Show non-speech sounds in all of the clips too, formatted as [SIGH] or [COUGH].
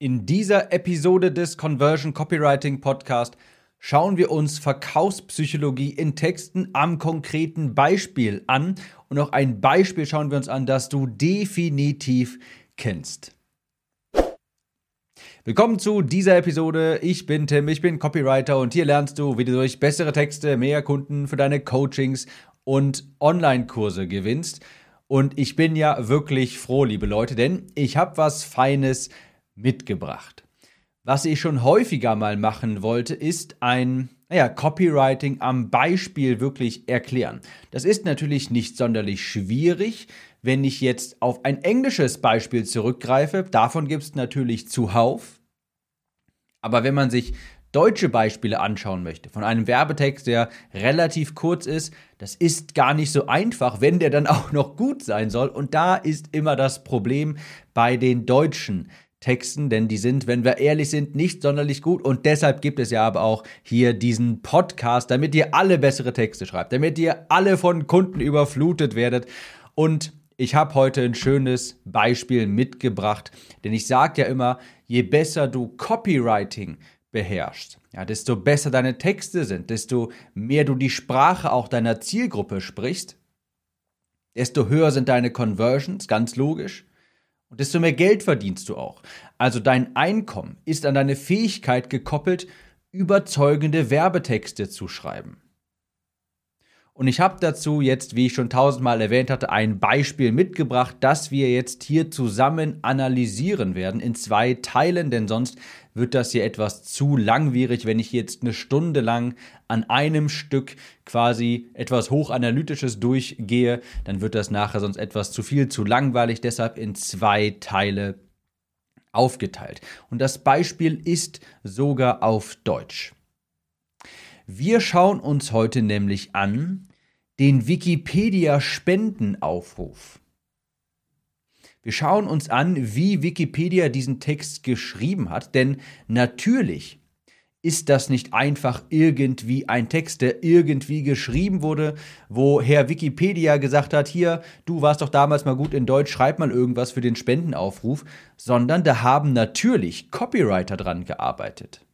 In dieser Episode des Conversion Copywriting Podcast schauen wir uns Verkaufspsychologie in Texten am konkreten Beispiel an. Und auch ein Beispiel schauen wir uns an, das du definitiv kennst. Willkommen zu dieser Episode. Ich bin Tim, ich bin Copywriter und hier lernst du, wie du durch bessere Texte mehr Kunden für deine Coachings und Online-Kurse gewinnst. Und ich bin ja wirklich froh, liebe Leute, denn ich habe was Feines mitgebracht. Was ich schon häufiger mal machen wollte, ist ein naja, Copywriting am Beispiel wirklich erklären. Das ist natürlich nicht sonderlich schwierig, wenn ich jetzt auf ein englisches Beispiel zurückgreife. Davon gibt es natürlich zuhauf. Aber wenn man sich deutsche Beispiele anschauen möchte, von einem Werbetext, der relativ kurz ist, das ist gar nicht so einfach, wenn der dann [LAUGHS] auch noch gut sein soll. Und da ist immer das Problem bei den deutschen Texten, denn die sind, wenn wir ehrlich sind, nicht sonderlich gut. Und deshalb gibt es ja aber auch hier diesen Podcast, damit ihr alle bessere Texte schreibt, damit ihr alle von Kunden überflutet werdet. Und ich habe heute ein schönes Beispiel mitgebracht, denn ich sage ja immer, je besser du Copywriting beherrschst, ja, desto besser deine Texte sind, desto mehr du die Sprache auch deiner Zielgruppe sprichst, desto höher sind deine Conversions, ganz logisch. Und desto mehr Geld verdienst du auch. Also dein Einkommen ist an deine Fähigkeit gekoppelt, überzeugende Werbetexte zu schreiben. Und ich habe dazu jetzt, wie ich schon tausendmal erwähnt hatte, ein Beispiel mitgebracht, das wir jetzt hier zusammen analysieren werden in zwei Teilen, denn sonst wird das hier etwas zu langwierig, wenn ich jetzt eine Stunde lang an einem Stück quasi etwas Hochanalytisches durchgehe, dann wird das nachher sonst etwas zu viel, zu langweilig, deshalb in zwei Teile aufgeteilt. Und das Beispiel ist sogar auf Deutsch. Wir schauen uns heute nämlich an, den Wikipedia-Spendenaufruf. Wir schauen uns an, wie Wikipedia diesen Text geschrieben hat, denn natürlich ist das nicht einfach irgendwie ein Text, der irgendwie geschrieben wurde, wo Herr Wikipedia gesagt hat, hier, du warst doch damals mal gut in Deutsch, schreib mal irgendwas für den Spendenaufruf, sondern da haben natürlich Copywriter dran gearbeitet.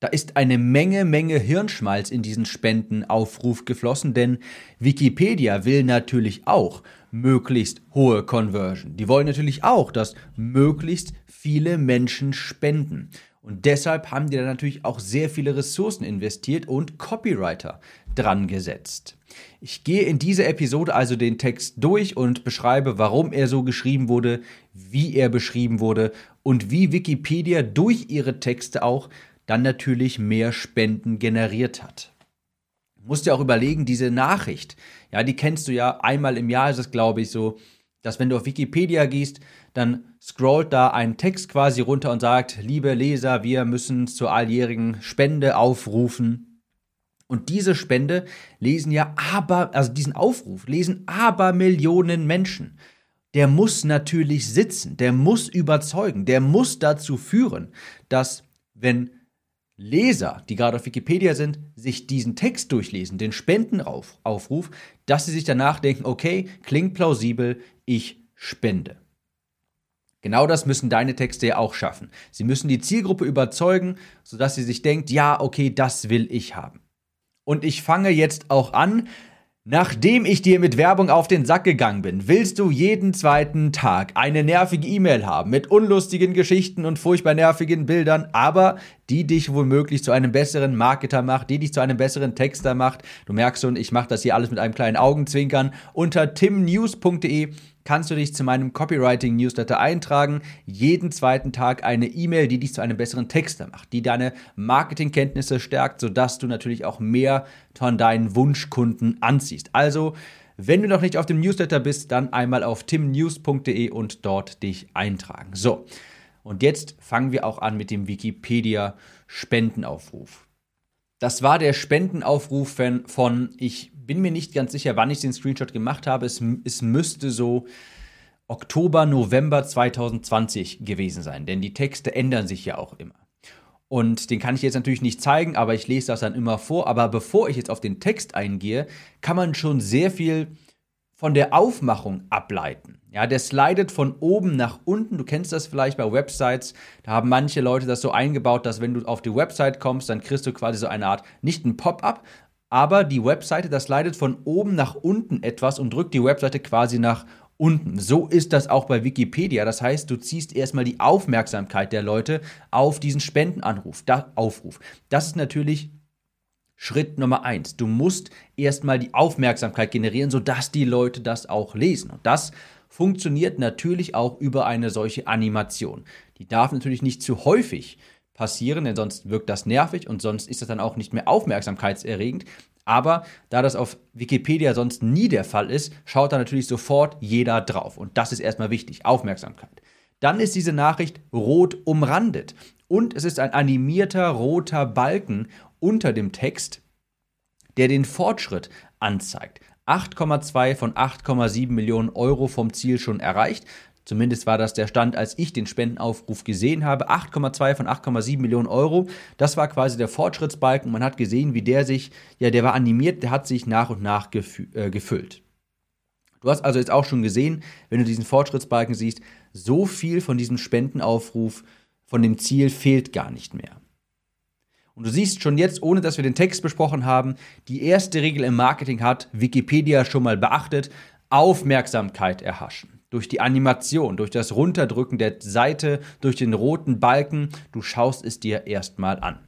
Da ist eine Menge, Menge Hirnschmalz in diesen Spendenaufruf geflossen, denn Wikipedia will natürlich auch möglichst hohe Conversion. Die wollen natürlich auch, dass möglichst viele Menschen spenden. Und deshalb haben die da natürlich auch sehr viele Ressourcen investiert und Copywriter dran gesetzt. Ich gehe in dieser Episode also den Text durch und beschreibe, warum er so geschrieben wurde, wie er beschrieben wurde und wie Wikipedia durch ihre Texte auch dann natürlich mehr Spenden generiert hat. Musst dir auch überlegen, diese Nachricht, ja, die kennst du ja einmal im Jahr, ist es glaube ich so, dass wenn du auf Wikipedia gehst, dann scrollt da ein Text quasi runter und sagt, liebe Leser, wir müssen zur alljährigen Spende aufrufen. Und diese Spende lesen ja aber, also diesen Aufruf lesen aber Millionen Menschen. Der muss natürlich sitzen, der muss überzeugen, der muss dazu führen, dass wenn Leser, die gerade auf Wikipedia sind, sich diesen Text durchlesen, den Spendenaufruf, dass sie sich danach denken, okay, klingt plausibel, ich spende. Genau das müssen deine Texte ja auch schaffen. Sie müssen die Zielgruppe überzeugen, sodass sie sich denkt, ja, okay, das will ich haben. Und ich fange jetzt auch an, Nachdem ich dir mit Werbung auf den Sack gegangen bin, willst du jeden zweiten Tag eine nervige E-Mail haben mit unlustigen Geschichten und furchtbar nervigen Bildern, aber die dich womöglich zu einem besseren Marketer macht, die dich zu einem besseren Texter macht. Du merkst schon, ich mache das hier alles mit einem kleinen Augenzwinkern. Unter timnews.de kannst du dich zu meinem Copywriting-Newsletter eintragen. Jeden zweiten Tag eine E-Mail, die dich zu einem besseren Texter macht, die deine Marketingkenntnisse stärkt, sodass du natürlich auch mehr von deinen Wunschkunden anziehst. Also, wenn du noch nicht auf dem Newsletter bist, dann einmal auf timnews.de und dort dich eintragen. So, und jetzt fangen wir auch an mit dem Wikipedia-Spendenaufruf. Das war der Spendenaufruf von, ich bin mir nicht ganz sicher, wann ich den Screenshot gemacht habe. Es, es müsste so Oktober, November 2020 gewesen sein, denn die Texte ändern sich ja auch immer. Und den kann ich jetzt natürlich nicht zeigen, aber ich lese das dann immer vor. Aber bevor ich jetzt auf den Text eingehe, kann man schon sehr viel von der Aufmachung ableiten. Ja, der slidet von oben nach unten. Du kennst das vielleicht bei Websites. Da haben manche Leute das so eingebaut, dass wenn du auf die Website kommst, dann kriegst du quasi so eine Art, nicht ein Pop-up, aber die Webseite, das slidet von oben nach unten etwas und drückt die Webseite quasi nach unten. So ist das auch bei Wikipedia. Das heißt, du ziehst erstmal die Aufmerksamkeit der Leute auf diesen Spendenanruf, da, Aufruf. Das ist natürlich Schritt Nummer eins. Du musst erstmal die Aufmerksamkeit generieren, sodass die Leute das auch lesen. Und das funktioniert natürlich auch über eine solche Animation. Die darf natürlich nicht zu häufig passieren, denn sonst wirkt das nervig und sonst ist das dann auch nicht mehr aufmerksamkeitserregend. Aber da das auf Wikipedia sonst nie der Fall ist, schaut da natürlich sofort jeder drauf. Und das ist erstmal wichtig, Aufmerksamkeit. Dann ist diese Nachricht rot umrandet. Und es ist ein animierter roter Balken unter dem Text, der den Fortschritt anzeigt. 8,2 von 8,7 Millionen Euro vom Ziel schon erreicht. Zumindest war das der Stand, als ich den Spendenaufruf gesehen habe. 8,2 von 8,7 Millionen Euro. Das war quasi der Fortschrittsbalken. Man hat gesehen, wie der sich, ja, der war animiert, der hat sich nach und nach äh, gefüllt. Du hast also jetzt auch schon gesehen, wenn du diesen Fortschrittsbalken siehst, so viel von diesem Spendenaufruf, von dem Ziel fehlt gar nicht mehr. Und du siehst schon jetzt, ohne dass wir den Text besprochen haben, die erste Regel im Marketing hat Wikipedia schon mal beachtet, Aufmerksamkeit erhaschen. Durch die Animation, durch das Runterdrücken der Seite, durch den roten Balken, du schaust es dir erstmal an.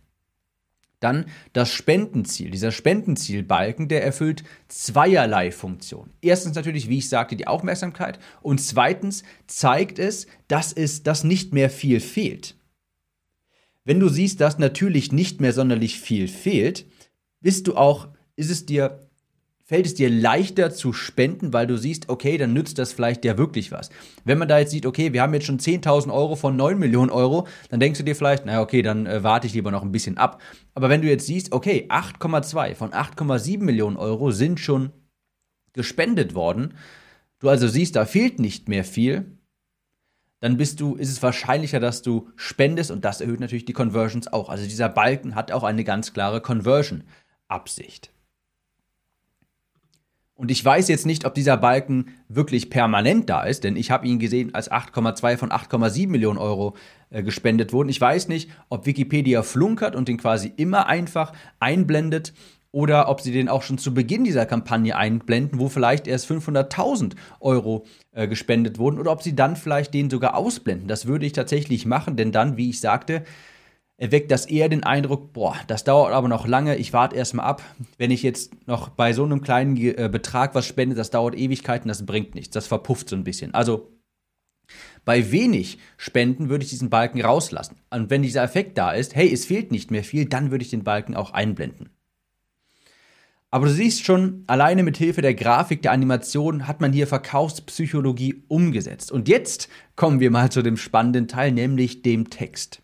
Dann das Spendenziel. Dieser Spendenzielbalken, der erfüllt zweierlei Funktionen. Erstens natürlich, wie ich sagte, die Aufmerksamkeit und zweitens zeigt es, dass es dass nicht mehr viel fehlt. Wenn du siehst, dass natürlich nicht mehr sonderlich viel fehlt, bist du auch, ist es dir, fällt es dir leichter zu spenden, weil du siehst, okay, dann nützt das vielleicht ja wirklich was. Wenn man da jetzt sieht, okay, wir haben jetzt schon 10.000 Euro von 9 Millionen Euro, dann denkst du dir vielleicht, naja, okay, dann äh, warte ich lieber noch ein bisschen ab. Aber wenn du jetzt siehst, okay, 8,2 von 8,7 Millionen Euro sind schon gespendet worden, du also siehst, da fehlt nicht mehr viel, dann bist du, ist es wahrscheinlicher, dass du spendest und das erhöht natürlich die Conversions auch. Also dieser Balken hat auch eine ganz klare Conversion-Absicht. Und ich weiß jetzt nicht, ob dieser Balken wirklich permanent da ist, denn ich habe ihn gesehen, als 8,2 von 8,7 Millionen Euro äh, gespendet wurden. Ich weiß nicht, ob Wikipedia flunkert und den quasi immer einfach einblendet oder ob sie den auch schon zu Beginn dieser Kampagne einblenden, wo vielleicht erst 500.000 Euro äh, gespendet wurden, oder ob sie dann vielleicht den sogar ausblenden. Das würde ich tatsächlich machen, denn dann, wie ich sagte, erweckt das eher den Eindruck, boah, das dauert aber noch lange, ich warte erstmal ab. Wenn ich jetzt noch bei so einem kleinen äh, Betrag was spende, das dauert Ewigkeiten, das bringt nichts, das verpufft so ein bisschen. Also bei wenig Spenden würde ich diesen Balken rauslassen. Und wenn dieser Effekt da ist, hey, es fehlt nicht mehr viel, dann würde ich den Balken auch einblenden. Aber du siehst schon, alleine mit Hilfe der Grafik, der Animation hat man hier Verkaufspsychologie umgesetzt. Und jetzt kommen wir mal zu dem spannenden Teil, nämlich dem Text.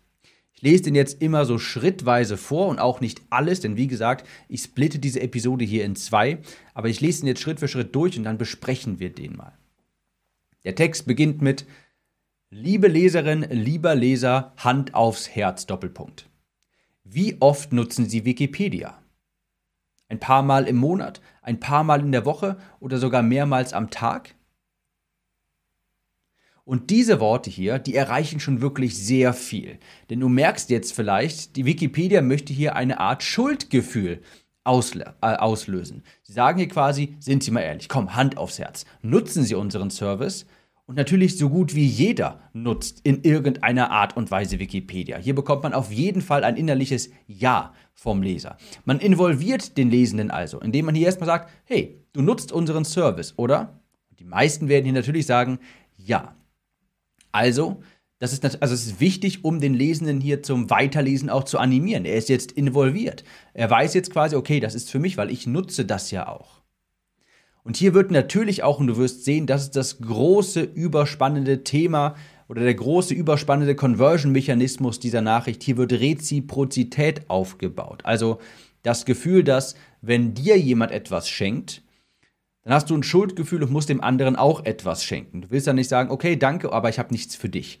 Ich lese den jetzt immer so schrittweise vor und auch nicht alles, denn wie gesagt, ich splitte diese Episode hier in zwei, aber ich lese ihn jetzt Schritt für Schritt durch und dann besprechen wir den mal. Der Text beginnt mit Liebe Leserin, lieber Leser, Hand aufs Herz, Doppelpunkt. Wie oft nutzen Sie Wikipedia? Ein paar Mal im Monat, ein paar Mal in der Woche oder sogar mehrmals am Tag? Und diese Worte hier, die erreichen schon wirklich sehr viel. Denn du merkst jetzt vielleicht, die Wikipedia möchte hier eine Art Schuldgefühl äh, auslösen. Sie sagen hier quasi, sind Sie mal ehrlich, komm, Hand aufs Herz, nutzen Sie unseren Service. Und natürlich so gut wie jeder nutzt in irgendeiner Art und Weise Wikipedia. Hier bekommt man auf jeden Fall ein innerliches Ja vom Leser. Man involviert den Lesenden also, indem man hier erstmal sagt, hey, du nutzt unseren Service, oder? Die meisten werden hier natürlich sagen, ja. Also, das ist, also es ist wichtig, um den Lesenden hier zum Weiterlesen auch zu animieren. Er ist jetzt involviert. Er weiß jetzt quasi, okay, das ist für mich, weil ich nutze das ja auch. Und hier wird natürlich auch, und du wirst sehen, das ist das große, überspannende Thema oder der große überspannende Conversion-Mechanismus dieser Nachricht, hier wird Reziprozität aufgebaut. Also das Gefühl, dass wenn dir jemand etwas schenkt, dann hast du ein Schuldgefühl und musst dem anderen auch etwas schenken. Du willst dann nicht sagen, okay, danke, aber ich habe nichts für dich.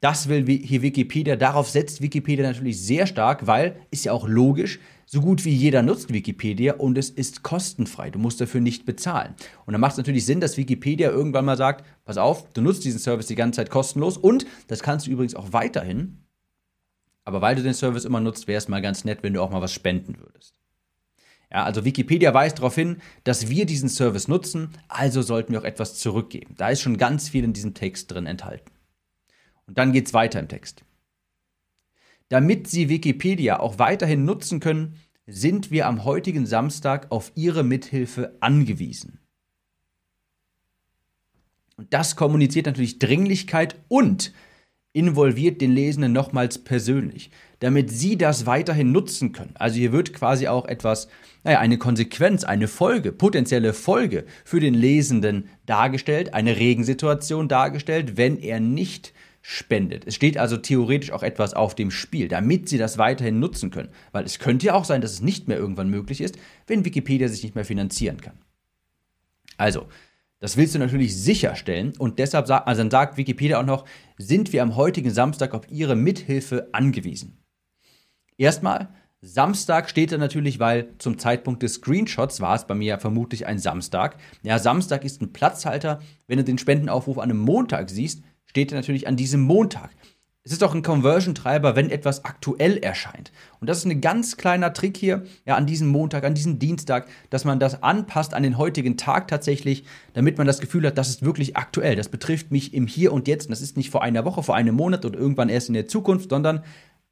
Das will hier Wikipedia, darauf setzt Wikipedia natürlich sehr stark, weil, ist ja auch logisch, so gut wie jeder nutzt Wikipedia und es ist kostenfrei. Du musst dafür nicht bezahlen. Und dann macht es natürlich Sinn, dass Wikipedia irgendwann mal sagt, pass auf, du nutzt diesen Service die ganze Zeit kostenlos und das kannst du übrigens auch weiterhin. Aber weil du den Service immer nutzt, wäre es mal ganz nett, wenn du auch mal was spenden würdest. Ja, also Wikipedia weist darauf hin, dass wir diesen Service nutzen, also sollten wir auch etwas zurückgeben. Da ist schon ganz viel in diesem Text drin enthalten. Und dann geht es weiter im Text. Damit Sie Wikipedia auch weiterhin nutzen können, sind wir am heutigen Samstag auf Ihre Mithilfe angewiesen. Und das kommuniziert natürlich Dringlichkeit und involviert den Lesenden nochmals persönlich, damit Sie das weiterhin nutzen können. Also hier wird quasi auch etwas, naja, eine Konsequenz, eine Folge, potenzielle Folge für den Lesenden dargestellt, eine Regensituation dargestellt, wenn er nicht spendet. Es steht also theoretisch auch etwas auf dem Spiel, damit sie das weiterhin nutzen können. Weil es könnte ja auch sein, dass es nicht mehr irgendwann möglich ist, wenn Wikipedia sich nicht mehr finanzieren kann. Also, das willst du natürlich sicherstellen und deshalb sagt, also dann sagt Wikipedia auch noch, sind wir am heutigen Samstag auf Ihre Mithilfe angewiesen. Erstmal, Samstag steht da natürlich, weil zum Zeitpunkt des Screenshots war es bei mir ja vermutlich ein Samstag. Ja, Samstag ist ein Platzhalter. Wenn du den Spendenaufruf an einem Montag siehst, steht natürlich an diesem Montag. Es ist auch ein Conversion-Treiber, wenn etwas aktuell erscheint. Und das ist ein ganz kleiner Trick hier, ja, an diesem Montag, an diesem Dienstag, dass man das anpasst an den heutigen Tag tatsächlich, damit man das Gefühl hat, das ist wirklich aktuell. Das betrifft mich im Hier und Jetzt. Und das ist nicht vor einer Woche, vor einem Monat oder irgendwann erst in der Zukunft, sondern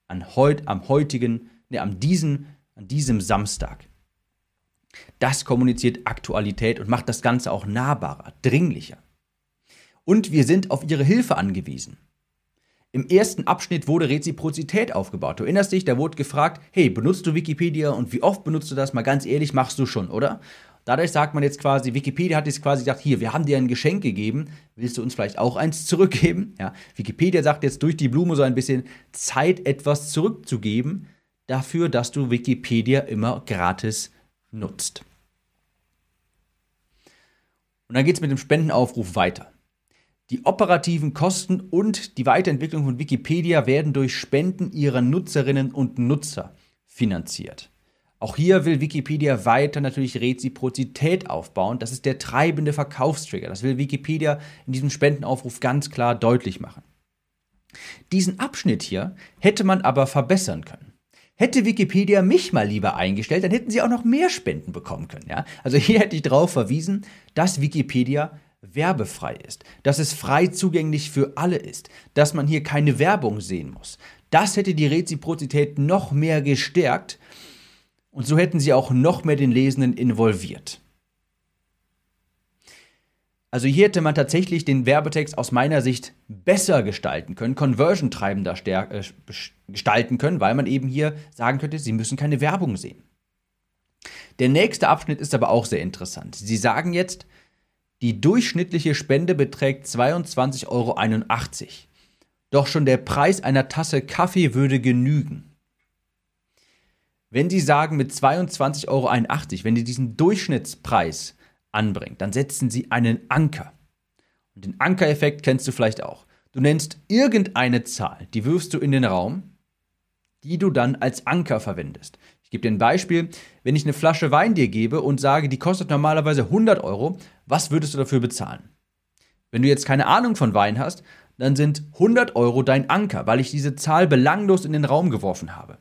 an heut, am heutigen, ne, an diesem, an diesem Samstag. Das kommuniziert Aktualität und macht das Ganze auch nahbarer, dringlicher und wir sind auf ihre Hilfe angewiesen. Im ersten Abschnitt wurde Reziprozität aufgebaut. Du erinnerst dich, da wurde gefragt, hey, benutzt du Wikipedia und wie oft benutzt du das? Mal ganz ehrlich, machst du schon, oder? Dadurch sagt man jetzt quasi, Wikipedia hat jetzt quasi gesagt, hier, wir haben dir ein Geschenk gegeben, willst du uns vielleicht auch eins zurückgeben? Ja, Wikipedia sagt jetzt durch die Blume so ein bisschen Zeit, etwas zurückzugeben, dafür, dass du Wikipedia immer gratis nutzt. Und dann geht es mit dem Spendenaufruf weiter. Die operativen Kosten und die Weiterentwicklung von Wikipedia werden durch Spenden ihrer Nutzerinnen und Nutzer finanziert. Auch hier will Wikipedia weiter natürlich Reziprozität aufbauen. Das ist der treibende Verkaufstrigger. Das will Wikipedia in diesem Spendenaufruf ganz klar deutlich machen. Diesen Abschnitt hier hätte man aber verbessern können. Hätte Wikipedia mich mal lieber eingestellt, dann hätten sie auch noch mehr Spenden bekommen können. Ja? Also hier hätte ich darauf verwiesen, dass Wikipedia werbefrei ist, dass es frei zugänglich für alle ist, dass man hier keine Werbung sehen muss. Das hätte die Reziprozität noch mehr gestärkt und so hätten sie auch noch mehr den Lesenden involviert. Also hier hätte man tatsächlich den Werbetext aus meiner Sicht besser gestalten können, conversion-treibender äh, gestalten können, weil man eben hier sagen könnte, Sie müssen keine Werbung sehen. Der nächste Abschnitt ist aber auch sehr interessant. Sie sagen jetzt, die durchschnittliche Spende beträgt 22,81 Euro. Doch schon der Preis einer Tasse Kaffee würde genügen. Wenn Sie sagen mit 22,81 Euro, wenn Sie diesen Durchschnittspreis anbringt, dann setzen Sie einen Anker. Und den Ankereffekt kennst du vielleicht auch. Du nennst irgendeine Zahl, die wirfst du in den Raum, die du dann als Anker verwendest. Ich gebe dir ein Beispiel. Wenn ich eine Flasche Wein dir gebe und sage, die kostet normalerweise 100 Euro, was würdest du dafür bezahlen? Wenn du jetzt keine Ahnung von Wein hast, dann sind 100 Euro dein Anker, weil ich diese Zahl belanglos in den Raum geworfen habe.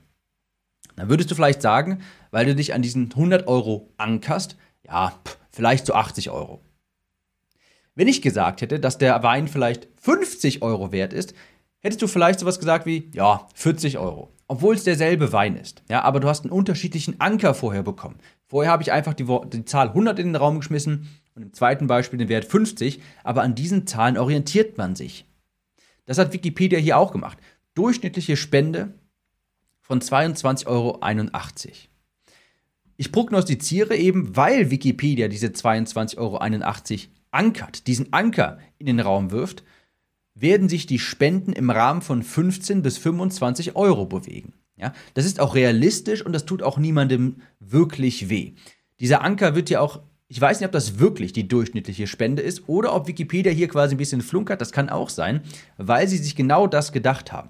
Dann würdest du vielleicht sagen, weil du dich an diesen 100 Euro ankerst, ja, pff, vielleicht zu so 80 Euro. Wenn ich gesagt hätte, dass der Wein vielleicht 50 Euro wert ist, hättest du vielleicht sowas gesagt wie, ja, 40 Euro obwohl es derselbe Wein ist. Ja, aber du hast einen unterschiedlichen Anker vorher bekommen. Vorher habe ich einfach die, die, Zahl 100 in den Raum geschmissen und im zweiten Beispiel den Wert 50, aber an diesen Zahlen orientiert man sich. Das hat Wikipedia hier auch gemacht. Durchschnittliche Spende von 22,81 Euro. Ich prognostiziere eben, weil Wikipedia diese 22,81 Euro ankert, diesen Anker in den Raum wirft, werden sich die Spenden im Rahmen von 15 bis 25 Euro bewegen. Ja, das ist auch realistisch und das tut auch niemandem wirklich weh. Dieser Anker wird ja auch Ich weiß nicht, ob das wirklich die durchschnittliche Spende ist oder ob Wikipedia hier quasi ein bisschen flunkert. Das kann auch sein, weil sie sich genau das gedacht haben.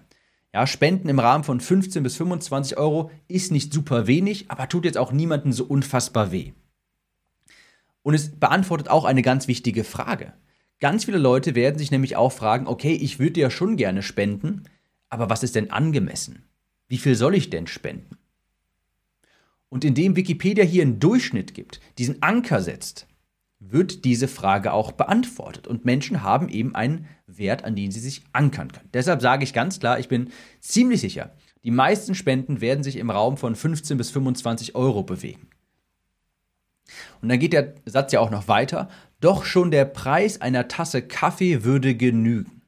Ja, Spenden im Rahmen von 15 bis 25 Euro ist nicht super wenig, aber tut jetzt auch niemandem so unfassbar weh. Und es beantwortet auch eine ganz wichtige Frage. Ganz viele Leute werden sich nämlich auch fragen, okay, ich würde ja schon gerne spenden, aber was ist denn angemessen? Wie viel soll ich denn spenden? Und indem Wikipedia hier einen Durchschnitt gibt, diesen Anker setzt, wird diese Frage auch beantwortet. Und Menschen haben eben einen Wert, an den sie sich ankern können. Deshalb sage ich ganz klar, ich bin ziemlich sicher, die meisten Spenden werden sich im Raum von 15 bis 25 Euro bewegen. Und dann geht der Satz ja auch noch weiter. Doch schon der Preis einer Tasse Kaffee würde genügen.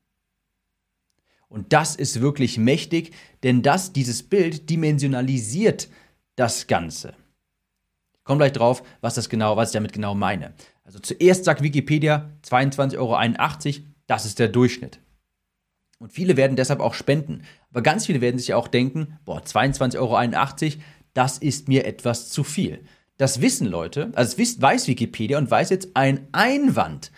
Und das ist wirklich mächtig, denn das, dieses Bild dimensionalisiert das Ganze. Ich komme gleich drauf, was, das genau, was ich damit genau meine. Also zuerst sagt Wikipedia 22,81 Euro, das ist der Durchschnitt. Und viele werden deshalb auch spenden. Aber ganz viele werden sich auch denken, boah, 22,81 Euro, das ist mir etwas zu viel. Das wissen Leute, also es weiß Wikipedia und weiß jetzt ein Einwand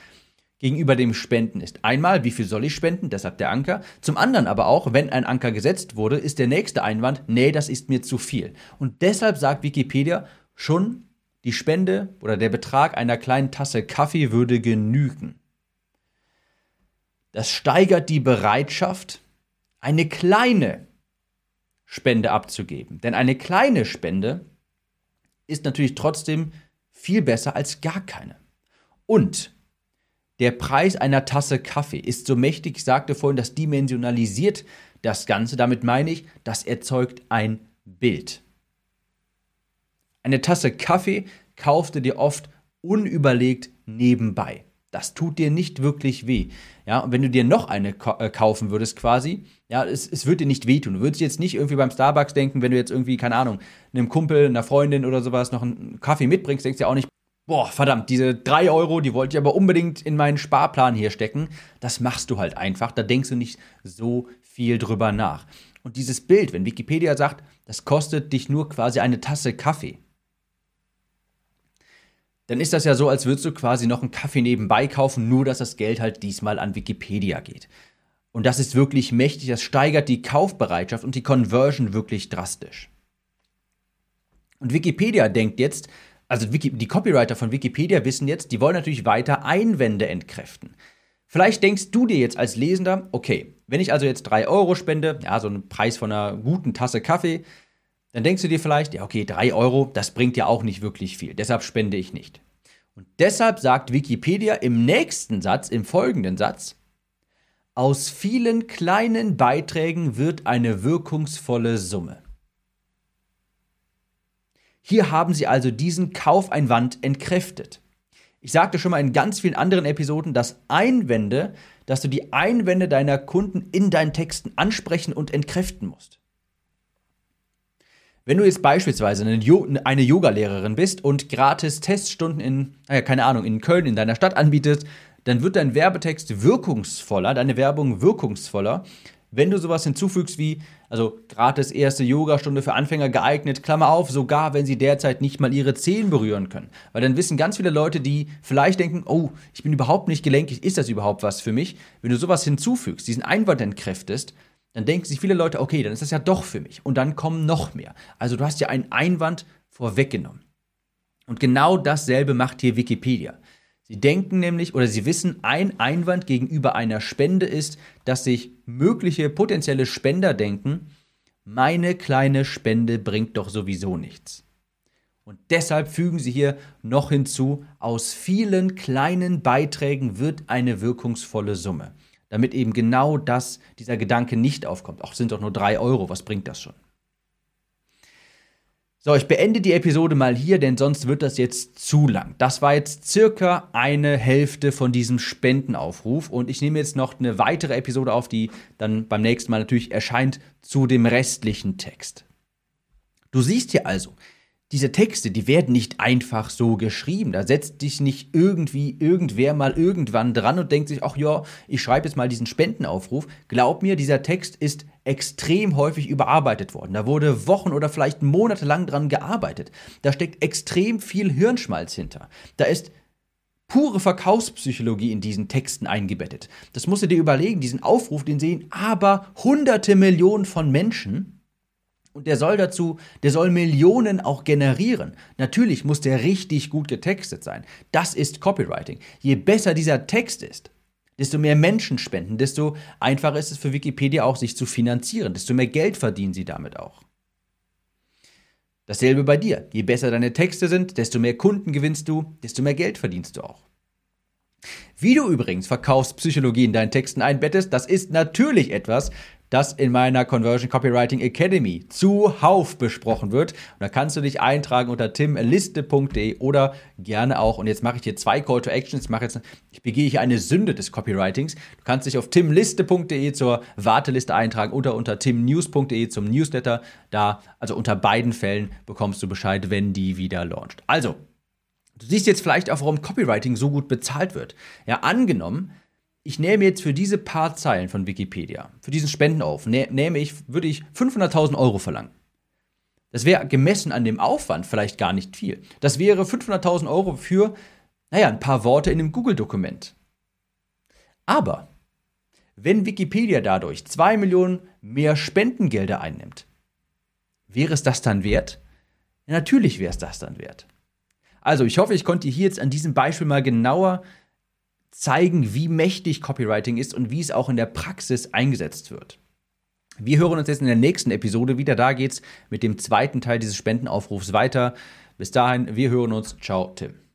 gegenüber dem Spenden ist. Einmal, wie viel soll ich spenden? Deshalb der Anker. Zum anderen aber auch, wenn ein Anker gesetzt wurde, ist der nächste Einwand, nee, das ist mir zu viel. Und deshalb sagt Wikipedia schon, die Spende oder der Betrag einer kleinen Tasse Kaffee würde genügen. Das steigert die Bereitschaft, eine kleine Spende abzugeben. Denn eine kleine Spende ist natürlich trotzdem viel besser als gar keine. Und der Preis einer Tasse Kaffee ist so mächtig, ich sagte vorhin, das dimensionalisiert das Ganze. Damit meine ich, das erzeugt ein Bild. Eine Tasse Kaffee kaufst du dir oft unüberlegt nebenbei. Das tut dir nicht wirklich weh. Ja, und wenn du dir noch eine äh, kaufen würdest, quasi, ja, es, es wird dir nicht wehtun. Du würdest jetzt nicht irgendwie beim Starbucks denken, wenn du jetzt irgendwie, keine Ahnung, einem Kumpel, einer Freundin oder sowas noch einen Kaffee mitbringst, denkst du ja auch nicht, boah, verdammt, diese 3 Euro, die wollte ich aber unbedingt in meinen Sparplan hier stecken. Das machst du halt einfach. Da denkst du nicht so viel drüber nach. Und dieses Bild, wenn Wikipedia sagt, das kostet dich nur quasi eine Tasse Kaffee, dann ist das ja so, als würdest du quasi noch einen Kaffee nebenbei kaufen, nur dass das Geld halt diesmal an Wikipedia geht. Und das ist wirklich mächtig, das steigert die Kaufbereitschaft und die Conversion wirklich drastisch. Und Wikipedia denkt jetzt, also die Copywriter von Wikipedia wissen jetzt, die wollen natürlich weiter Einwände entkräften. Vielleicht denkst du dir jetzt als Lesender, okay, wenn ich also jetzt 3 Euro spende, ja, so einen Preis von einer guten Tasse Kaffee, dann denkst du dir vielleicht, ja, okay, 3 Euro, das bringt ja auch nicht wirklich viel, deshalb spende ich nicht. Und deshalb sagt Wikipedia im nächsten Satz, im folgenden Satz, aus vielen kleinen Beiträgen wird eine wirkungsvolle Summe. Hier haben sie also diesen Kaufeinwand entkräftet. Ich sagte schon mal in ganz vielen anderen Episoden, dass Einwände, dass du die Einwände deiner Kunden in deinen Texten ansprechen und entkräften musst. Wenn du jetzt beispielsweise eine, Yoga-Lehrerin bist und gratis Teststunden in, naja, keine Ahnung, in Köln, in deiner Stadt anbietest, dann wird dein Werbetext wirkungsvoller, deine Werbung wirkungsvoller, wenn du sowas hinzufügst wie, also gratis erste Yogastunde für Anfänger geeignet, Klammer auf, sogar wenn sie derzeit nicht mal ihre Zehen berühren können. Weil dann wissen ganz viele Leute, die vielleicht denken, oh, ich bin überhaupt nicht gelenkig, ist das überhaupt was für mich? Wenn du sowas hinzufügst, diesen Einwand entkräftest, dann denken sich viele Leute, okay, dann ist das ja doch für mich. Und dann kommen noch mehr. Also du hast ja einen Einwand vorweggenommen. Und genau dasselbe macht hier Wikipedia. Sie denken nämlich oder sie wissen, ein Einwand gegenüber einer Spende ist, dass sich mögliche potenzielle Spender denken, meine kleine Spende bringt doch sowieso nichts. Und deshalb fügen sie hier noch hinzu, aus vielen kleinen Beiträgen wird eine wirkungsvolle Summe. Damit eben genau das, dieser Gedanke nicht aufkommt. Auch sind doch nur drei Euro, was bringt das schon? So, ich beende die Episode mal hier, denn sonst wird das jetzt zu lang. Das war jetzt circa eine Hälfte von diesem Spendenaufruf und ich nehme jetzt noch eine weitere Episode auf, die dann beim nächsten Mal natürlich erscheint zu dem restlichen Text. Du siehst hier also, diese Texte, die werden nicht einfach so geschrieben. Da setzt dich nicht irgendwie irgendwer mal irgendwann dran und denkt sich, ach ja, ich schreibe jetzt mal diesen Spendenaufruf. Glaub mir, dieser Text ist extrem häufig überarbeitet worden. Da wurde Wochen oder vielleicht monatelang dran gearbeitet. Da steckt extrem viel Hirnschmalz hinter. Da ist pure Verkaufspsychologie in diesen Texten eingebettet. Das musst du dir überlegen, diesen Aufruf, den sehen aber hunderte Millionen von Menschen. Und der soll dazu, der soll Millionen auch generieren. Natürlich muss der richtig gut getextet sein. Das ist Copywriting. Je besser dieser Text ist, desto mehr Menschen spenden, desto einfacher ist es für Wikipedia auch, sich zu finanzieren, desto mehr Geld verdienen sie damit auch. Dasselbe bei dir. Je besser deine Texte sind, desto mehr Kunden gewinnst du, desto mehr Geld verdienst du auch. Wie du übrigens Verkaufspsychologie in deinen Texten einbettest, das ist natürlich etwas, das in meiner Conversion Copywriting Academy zuhauf besprochen wird. Und da kannst du dich eintragen unter timliste.de oder gerne auch, und jetzt mache ich hier zwei Call to Actions, ich mache ich begehe hier eine Sünde des Copywritings. Du kannst dich auf timliste.de zur Warteliste eintragen oder unter timnews.de zum Newsletter. Da, also unter beiden Fällen bekommst du Bescheid, wenn die wieder launcht. Also, Du siehst jetzt vielleicht auch, warum Copywriting so gut bezahlt wird. Ja, angenommen, ich nehme jetzt für diese paar Zeilen von Wikipedia, für diesen Spendenauf, nehme ich, würde ich 500.000 Euro verlangen. Das wäre gemessen an dem Aufwand vielleicht gar nicht viel. Das wäre 500.000 Euro für, naja, ein paar Worte in einem Google-Dokument. Aber wenn Wikipedia dadurch 2 Millionen mehr Spendengelder einnimmt, wäre es das dann wert? Ja, natürlich wäre es das dann wert. Also, ich hoffe, ich konnte hier jetzt an diesem Beispiel mal genauer zeigen, wie mächtig Copywriting ist und wie es auch in der Praxis eingesetzt wird. Wir hören uns jetzt in der nächsten Episode wieder. Da geht's mit dem zweiten Teil dieses Spendenaufrufs weiter. Bis dahin, wir hören uns. Ciao, Tim.